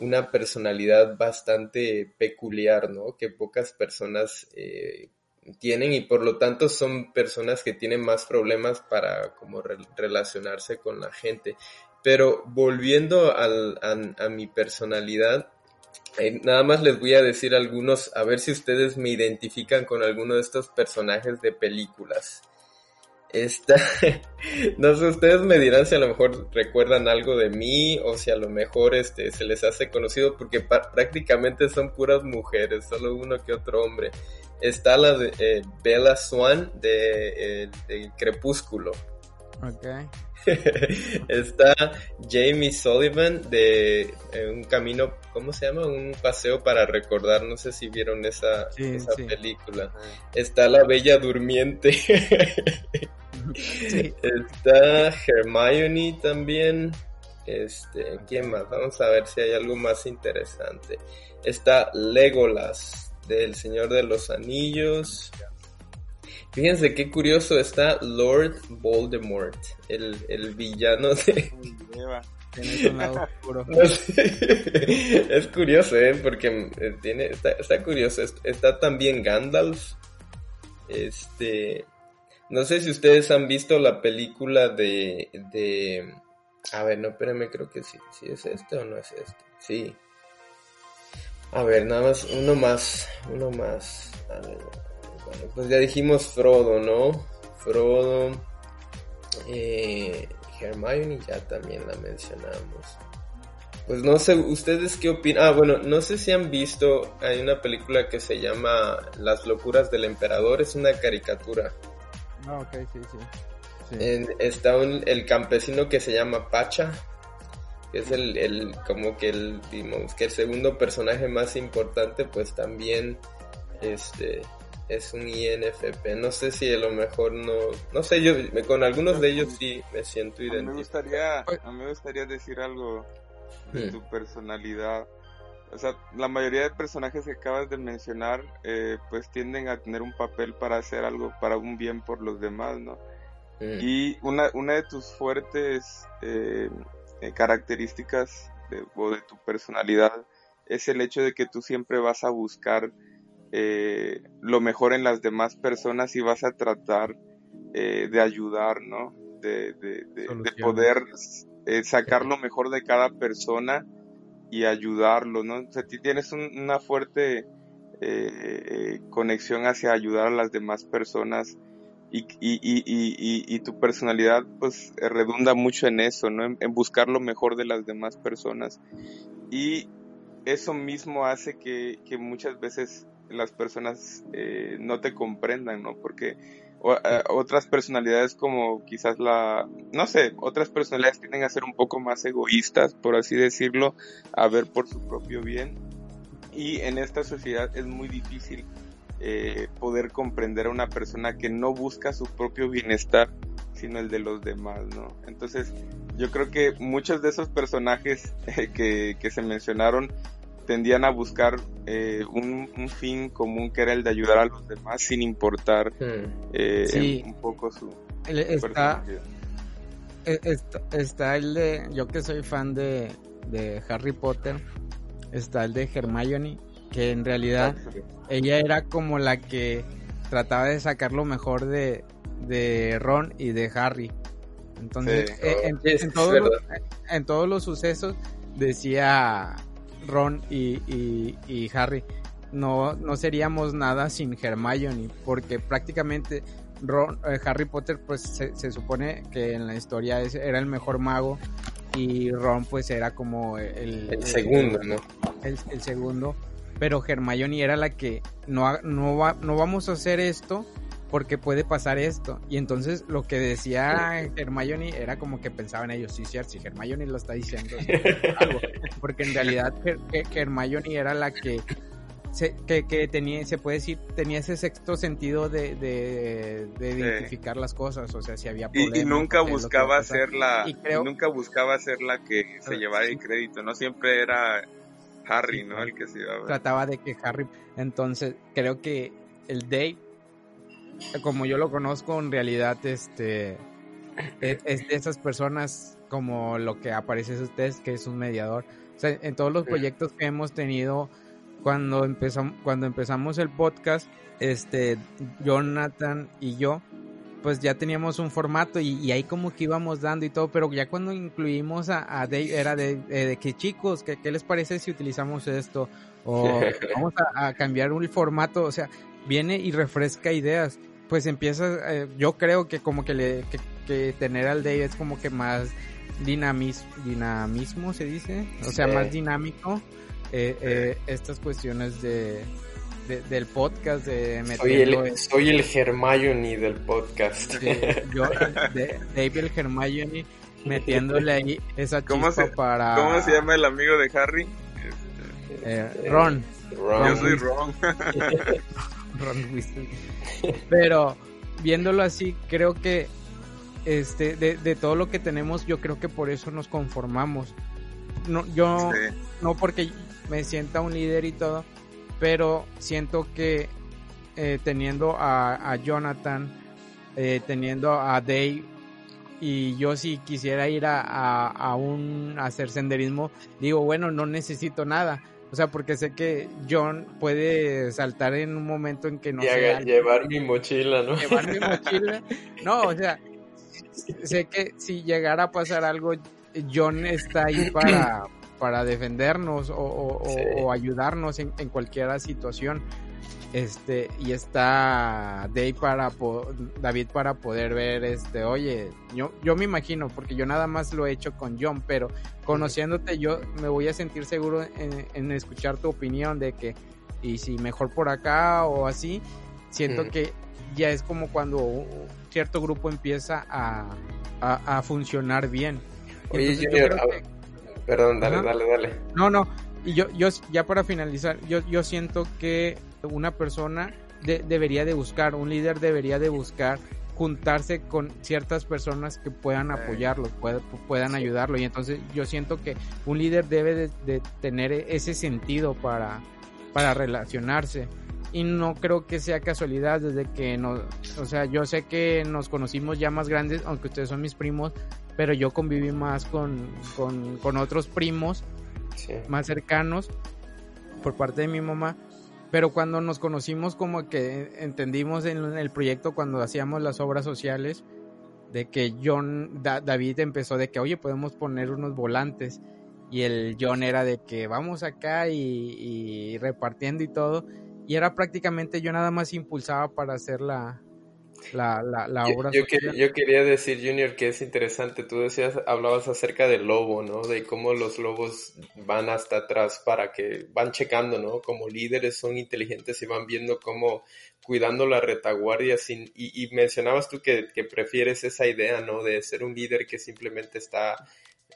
una personalidad bastante peculiar, ¿no? Que pocas personas eh, tienen y por lo tanto son personas que tienen más problemas para como relacionarse con la gente. Pero volviendo a mi personalidad, eh, nada más les voy a decir algunos, a ver si ustedes me identifican con alguno de estos personajes de películas. Esta, no sé, ustedes me dirán si a lo mejor recuerdan algo de mí o si a lo mejor este se les hace conocido porque prácticamente son puras mujeres, solo uno que otro hombre. Está la de eh, Bella Swan de, eh, Crepúsculo. Okay. Está Jamie Sullivan de eh, un camino, ¿cómo se llama? Un paseo para recordar, no sé si vieron esa, esa película. Está la Bella Durmiente. Está Hermione también. Este, ¿quién más? Vamos a ver si hay algo más interesante. Está Legolas del Señor de los Anillos. Fíjense qué curioso está Lord Voldemort, el, el villano de... es curioso, ¿eh? Porque eh, tiene, está, curioso. Está también Gandalf. Este. No sé si ustedes han visto la película de. de a ver, no, espérenme, creo que sí. ¿Sí es este o no es este? Sí. A ver, nada más, uno más. Uno más. A ver, pues ya dijimos Frodo, ¿no? Frodo. Eh, Hermione ya también la mencionamos. Pues no sé, ¿ustedes qué opinan? Ah, bueno, no sé si han visto, hay una película que se llama Las locuras del emperador, es una caricatura. Ah, ok, sí, sí. está el campesino que se llama Pacha, que es el, el, como que el, digamos, que el segundo personaje más importante, pues también, este, es un INFP. No sé si a lo mejor no, no sé, yo con algunos de ellos sí me siento identificado. Me gustaría, a mí me gustaría decir algo de hmm. tu personalidad. O sea, la mayoría de personajes que acabas de mencionar, eh, pues tienden a tener un papel para hacer algo para un bien por los demás, ¿no? Mm. Y una, una de tus fuertes eh, eh, características de, o de tu personalidad es el hecho de que tú siempre vas a buscar eh, lo mejor en las demás personas y vas a tratar de ayudar, ¿no? De, de, de poder sacar lo mejor de cada persona y ayudarlo, ¿no? O sea, tienes una fuerte conexión hacia ayudar a las demás personas y, y, y, y, tu personalidad pues redunda mucho en eso, ¿no? En, buscar lo mejor de las demás personas. Y eso mismo hace que, que muchas veces las personas eh, no te comprendan, ¿no? Porque eh, otras personalidades como quizás la, no sé, otras personalidades tienden a ser un poco más egoístas, por así decirlo, a ver por su propio bien. Y en esta sociedad es muy difícil eh, poder comprender a una persona que no busca su propio bienestar, sino el de los demás, ¿no? Entonces, yo creo que muchos de esos personajes eh, que, se mencionaron tendían a buscar eh, un, fin común que era el de ayudar a los demás sin importar hmm. un poco su está, está, está, el de yo que soy fan de, de Harry Potter está el de Hermione que en realidad ella era como la que trataba de sacar lo mejor de, de Ron y de Harry. Entonces, eh, en, en, todos los sucesos decía Ron y, y, Harry, no, no seríamos nada sin Hermione, porque prácticamente Ron, eh, Harry Potter pues se, supone que en la historia era el mejor mago y Ron pues era como el, el segundo, ¿no? El, el segundo pero Hermione era la que no, no, va, no vamos a hacer esto porque puede pasar esto. Y entonces lo que decía Hermione era como que pensaban ellos, sí, cierto, si Hermione lo está diciendo, porque en realidad Hermione era la que se, que, tenía, se puede decir, tenía ese sexto sentido de, de, identificar las cosas, o sea, si había problemas. Y, nunca buscaba ser la, nunca buscaba ser la que se llevara el crédito, no siempre era Harry, ¿no? El que se iba Trataba de que Harry. Entonces, creo que el Dave, como yo lo conozco, en realidad, este. Es, de esas personas como lo que aparece usted, que es un mediador. O sea, en todos los proyectos que hemos tenido, cuando empezamos, cuando empezamos el podcast, este, Jonathan y yo, pues ya teníamos un formato y, ahí como que íbamos dando y todo, pero ya cuando incluimos a, Dave era de, de, que chicos, ¿qué, ¿qué, les parece si utilizamos esto? O vamos a, cambiar un formato, o sea, viene y refresca ideas. Pues empieza, eh, yo creo que como que, le, que, tener al Dave es como que más dinamis, dinamismo, se dice, o sea, más dinámico. Eh, eh, estas cuestiones de, del podcast de soy el, soy el Hermione del podcast. yo, de, David Hermione, metiéndole ahí esa chispa para... ¿Cómo se llama el amigo de Harry? Eh, Ron. Yo soy Ron. Ron Pero viéndolo así, creo que este de, de, todo lo que tenemos, yo creo que por eso nos conformamos. No, yo no porque me sienta un líder y todo, pero siento que eh, teniendo a, Jonathan, eh, teniendo a Dave, y yo si quisiera ir a, a, un hacer senderismo, digo, bueno, no necesito nada. O sea, porque sé que John puede saltar en un momento en que no sé. Llevar mi mochila, ¿no? Llevar mi mochila. No, o sea, sé que si llegara a pasar algo, John está ahí para, para defendernos o, ayudarnos en, en, cualquier situación. Este, y está Dave para David para poder ver este, oye, yo, yo me imagino, porque yo nada más lo he hecho con John, pero conociéndote yo me voy a sentir seguro en, escuchar tu opinión de que, y si mejor por acá o así, siento que ya es como cuando cierto grupo empieza a, a, funcionar bien. Oye, Perdón, dale, dale, dale. No, no. Y yo, yo, ya para finalizar, yo, yo siento que una persona debería de buscar, un líder debería de buscar juntarse con ciertas personas que puedan apoyarlo, puedan ayudarlo. Y entonces yo siento que un líder debe de, tener ese sentido para, para relacionarse. y no creo que sea casualidad desde que no, o sea, yo sé que nos conocimos ya más grandes, aunque ustedes son mis primos, pero yo conviví más con, con, otros primos más cercanos por parte de mi mamá. Pero cuando nos conocimos como que entendimos en el proyecto cuando hacíamos las obras sociales, de que John, David empezó de que, oye, podemos poner unos volantes. Y el John era de que vamos acá y repartiendo y todo y era prácticamente yo nada más impulsaba para hacer la, la, la, obra. Yo, yo, quería decir, Junior, que es interesante. Tú decías, hablabas acerca del lobo, ¿no? De cómo los lobos van hasta atrás para que van checando, ¿no? Como líderes son inteligentes y van viendo cómo cuidando la retaguardia. Sin, y, y mencionabas tú que, que prefieres esa idea, ¿no? De ser un líder que simplemente está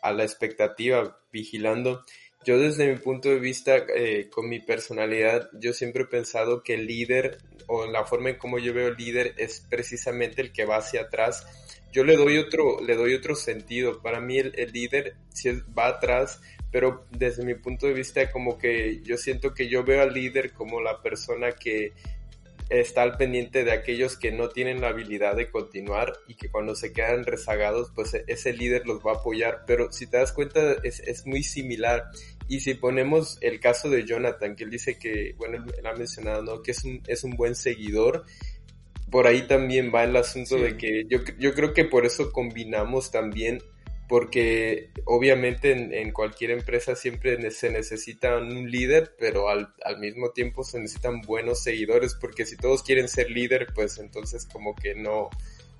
a la expectativa, vigilando. Yo desde mi punto de vista, eh, con mi personalidad, yo siempre he pensado que el líder o la forma en cómo yo veo el líder es precisamente el que va hacia atrás. Yo le doy otro, le doy otro sentido. Para mí el, líder sí va atrás, pero desde mi punto de vista como que yo siento que yo veo al líder como la persona que está al pendiente de aquellos que no tienen la habilidad de continuar y que cuando se quedan rezagados, pues ese líder los va a apoyar. Pero si te das cuenta, es, es muy similar. Y si ponemos el caso de Jonathan, que él dice que, bueno, él ha mencionado, ¿no? Que es un, es un buen seguidor. Por ahí también va el asunto de que yo, yo creo que por eso combinamos también porque obviamente en, cualquier empresa siempre se necesita un líder, pero al, mismo tiempo se necesitan buenos seguidores, porque si todos quieren ser líder, pues entonces como que no,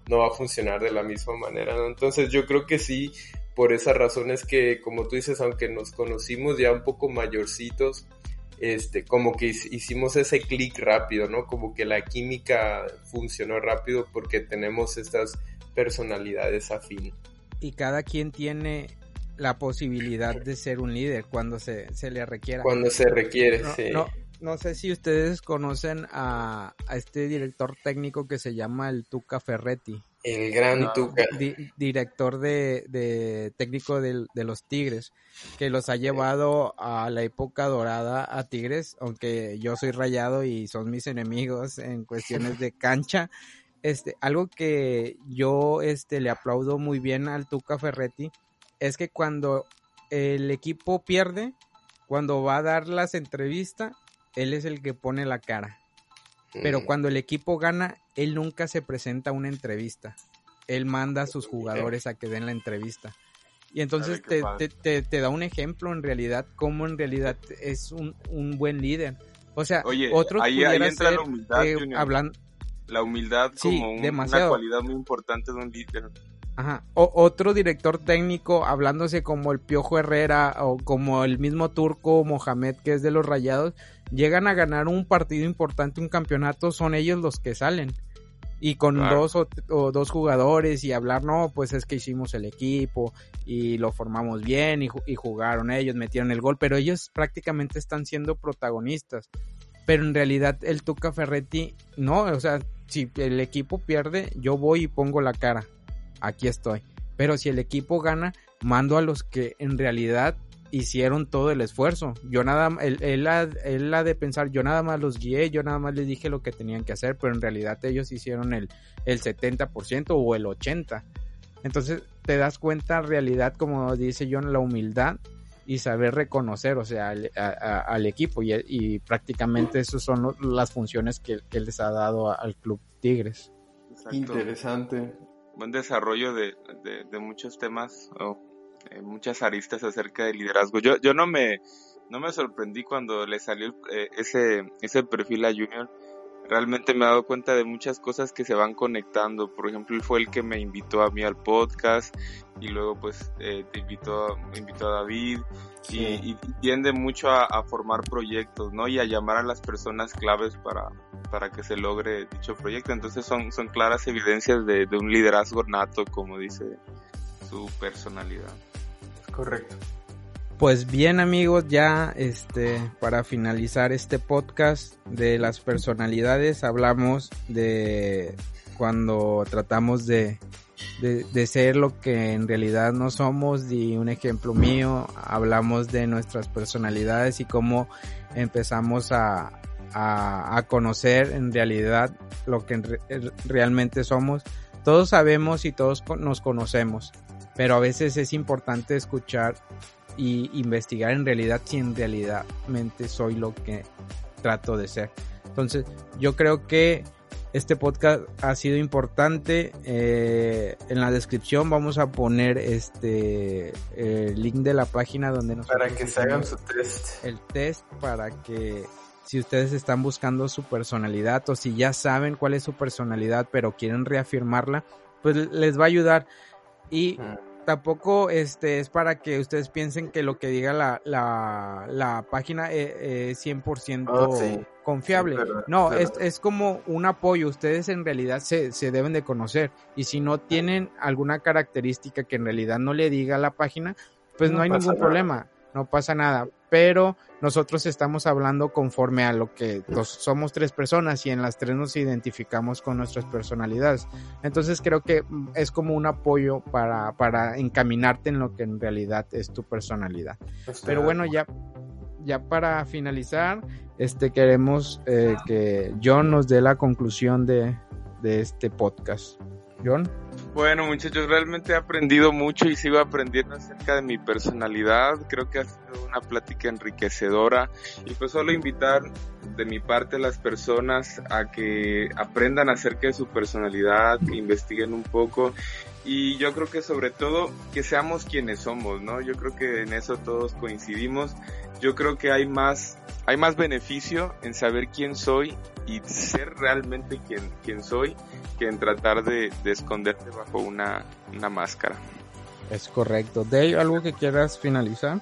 no va a funcionar de la misma manera, Entonces yo creo que sí, por esa razón es que, como tú dices, aunque nos conocimos ya un poco mayorcitos, este, como que hicimos ese clic rápido, ¿no? Como que la química funcionó rápido porque tenemos estas personalidades afines y cada quien tiene la posibilidad de ser un líder cuando se, le requiera. Cuando se requiere, no, sí. No, sé si ustedes conocen a, este director técnico que se llama el Tuca Ferretti. El gran Tuca. director de, técnico de, de, los Tigres, que los ha llevado a la época dorada a Tigres, aunque yo soy rayado y son mis enemigos en cuestiones de cancha este, algo que yo este, le aplaudo muy bien al Tuca Ferretti es que cuando el equipo pierde, cuando va a dar las entrevistas, él es el que pone la cara. Pero mm. cuando el equipo gana, él nunca se presenta a una entrevista. Él manda a sus jugadores a que den la entrevista. Y entonces te, te, da un ejemplo en realidad, cómo en realidad es un, buen líder. O sea, otro ahí, entra la humildad, eh, hablando, la humildad como una cualidad muy importante de un líder. Ajá. O, otro director técnico hablándose como el Piojo Herrera o como el mismo turco Mohamed que es de los Rayados, llegan a ganar un partido importante, un campeonato, son ellos los que salen. Y con dos o, dos jugadores y hablar, no, pues es que hicimos el equipo y lo formamos bien y, y jugaron ellos, metieron el gol, pero ellos prácticamente están siendo protagonistas pero en realidad el Tuca Ferretti no, o sea, si el equipo pierde, yo voy y pongo la cara. Aquí estoy. Pero si el equipo gana, mando a los que en realidad hicieron todo el esfuerzo. Yo nada, él, él, él, ha de pensar, yo nada más los guié, yo nada más les dije lo que tenían que hacer, pero en realidad ellos hicieron el, el 70% o el 80%. Entonces te das cuenta en realidad, como dice John, la humildad y saber reconocer, o sea, al, equipo y, prácticamente esas son las funciones que, él les ha dado al Club Tigres. Interesante. Buen desarrollo de, muchos temas o eh, muchas aristas acerca del liderazgo. Yo, yo no me no me sorprendí cuando le salió eh, ese, ese perfil a Junior realmente me he dado cuenta de muchas cosas que se van conectando. Por ejemplo, él fue el que me invitó a mí al podcast y luego pues eh, te invitó, invitó a David y, tiende mucho a, formar proyectos, ¿no? Y a llamar a las personas claves para, para que se logre dicho proyecto. Entonces son, son claras evidencias de, de un liderazgo nato, como dice su personalidad. Correcto. Pues bien amigos, ya este para finalizar este podcast de las personalidades hablamos de cuando tratamos de, de, ser lo que en realidad no somos y un ejemplo mío, hablamos de nuestras personalidades y cómo empezamos a, a, conocer en realidad lo que realmente somos. Todos sabemos y todos nos conocemos, pero a veces es importante escuchar y investigar en realidad si en realidadmente soy lo que trato de ser. Entonces, yo creo que este podcast ha sido importante. Eh, en la descripción vamos a poner este el link de la página donde nos para que se hagan su test. El test para que si ustedes están buscando su personalidad o si ya saben cuál es su personalidad pero quieren reafirmarla, pues les va a ayudar. Y tampoco este, es para que ustedes piensen que lo que diga la, la, la página e, es, 100% confiable. no, es, es, como un apoyo. Ustedes en realidad se, se deben de conocer. Y si no tienen alguna característica que en realidad no le diga la página, pues no, hay ningún problema. No pasa nada. Pero nosotros estamos hablando conforme a lo que somos tres personas y en las tres nos identificamos con nuestras personalidades. Entonces creo que mm, es como un apoyo para, para encaminarte en lo que en realidad es tu personalidad. Pero bueno, ya, ya para finalizar, este queremos eh, que John nos dé la conclusión de, de este podcast. John. Bueno, muchachos, realmente he aprendido mucho y sigo aprendiendo acerca de mi personalidad. Creo que ha sido una plática enriquecedora y pues solo invitar de mi parte a las personas a que aprendan acerca de su personalidad, que investiguen un poco y yo creo que sobre todo que seamos quienes somos, ¿no? Yo creo que en eso todos coincidimos. Yo creo que hay más hay más beneficio en saber quién soy y ser realmente quien, quien soy que en tratar de, esconderte bajo una, una, máscara. Es correcto. Dave, ¿algo que quieras finalizar?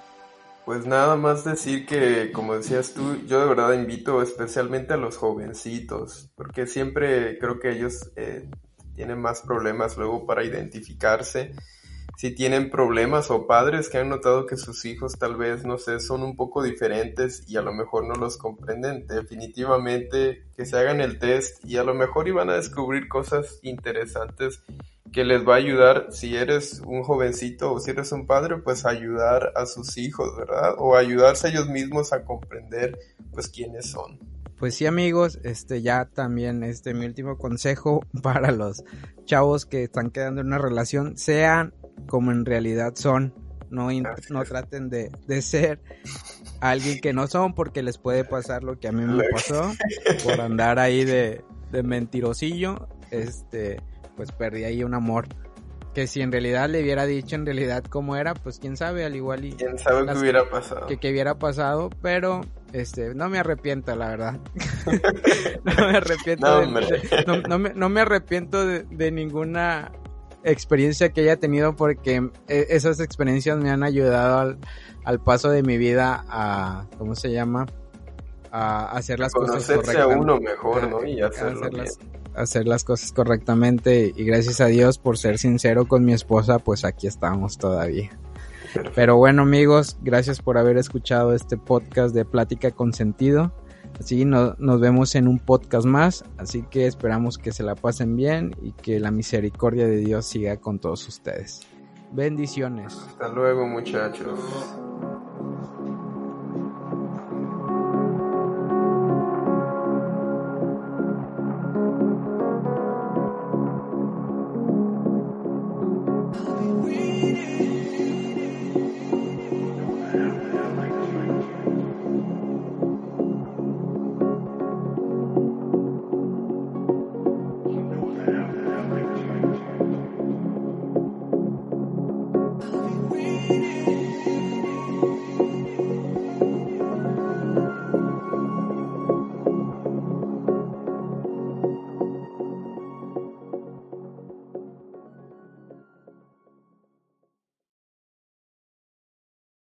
Pues nada más decir que, como decías tú, yo de verdad invito especialmente a los jovencitos, porque siempre creo que ellos eh, tienen más problemas luego para identificarse si tienen problemas o padres que han notado que sus hijos tal vez, no sé, son un poco diferentes y a lo mejor no los comprenden, definitivamente que se hagan el test y a lo mejor iban a descubrir cosas interesantes que les va a ayudar si eres un jovencito o si eres un padre, pues ayudar a sus hijos, ¿verdad? O ayudarse a ellos mismos a comprender pues quiénes son. Pues sí amigos, este ya también este mi último consejo para los chavos que están quedando en una relación, sean como en realidad son. No, no traten de, de, ser alguien que no son porque les puede pasar lo que a mí me pasó por andar ahí de, de mentirosillo. Este, pues perdí ahí un amor que si en realidad le hubiera dicho en realidad cómo era, pues quién sabe, al igual y... Quién sabe qué hubiera pasado. Que, hubiera pasado, pero este, no me arrepiento, la verdad. no me arrepiento no, de, no, me, no me arrepiento de, de, ninguna experiencia que haya tenido porque eh, esas experiencias me han ayudado al, paso de mi vida a, ¿cómo se llama? A hacer las cosas correctamente. a uno mejor, ¿no? Y hacer las, hacer las cosas correctamente y gracias a Dios por ser sincero con mi esposa, pues aquí estamos todavía. Pero bueno amigos, gracias por haber escuchado este podcast de Plática con Sentido. Así nos vemos en un podcast más, así que esperamos que se la pasen bien y que la misericordia de Dios siga con todos ustedes. Bendiciones. Hasta luego muchachos.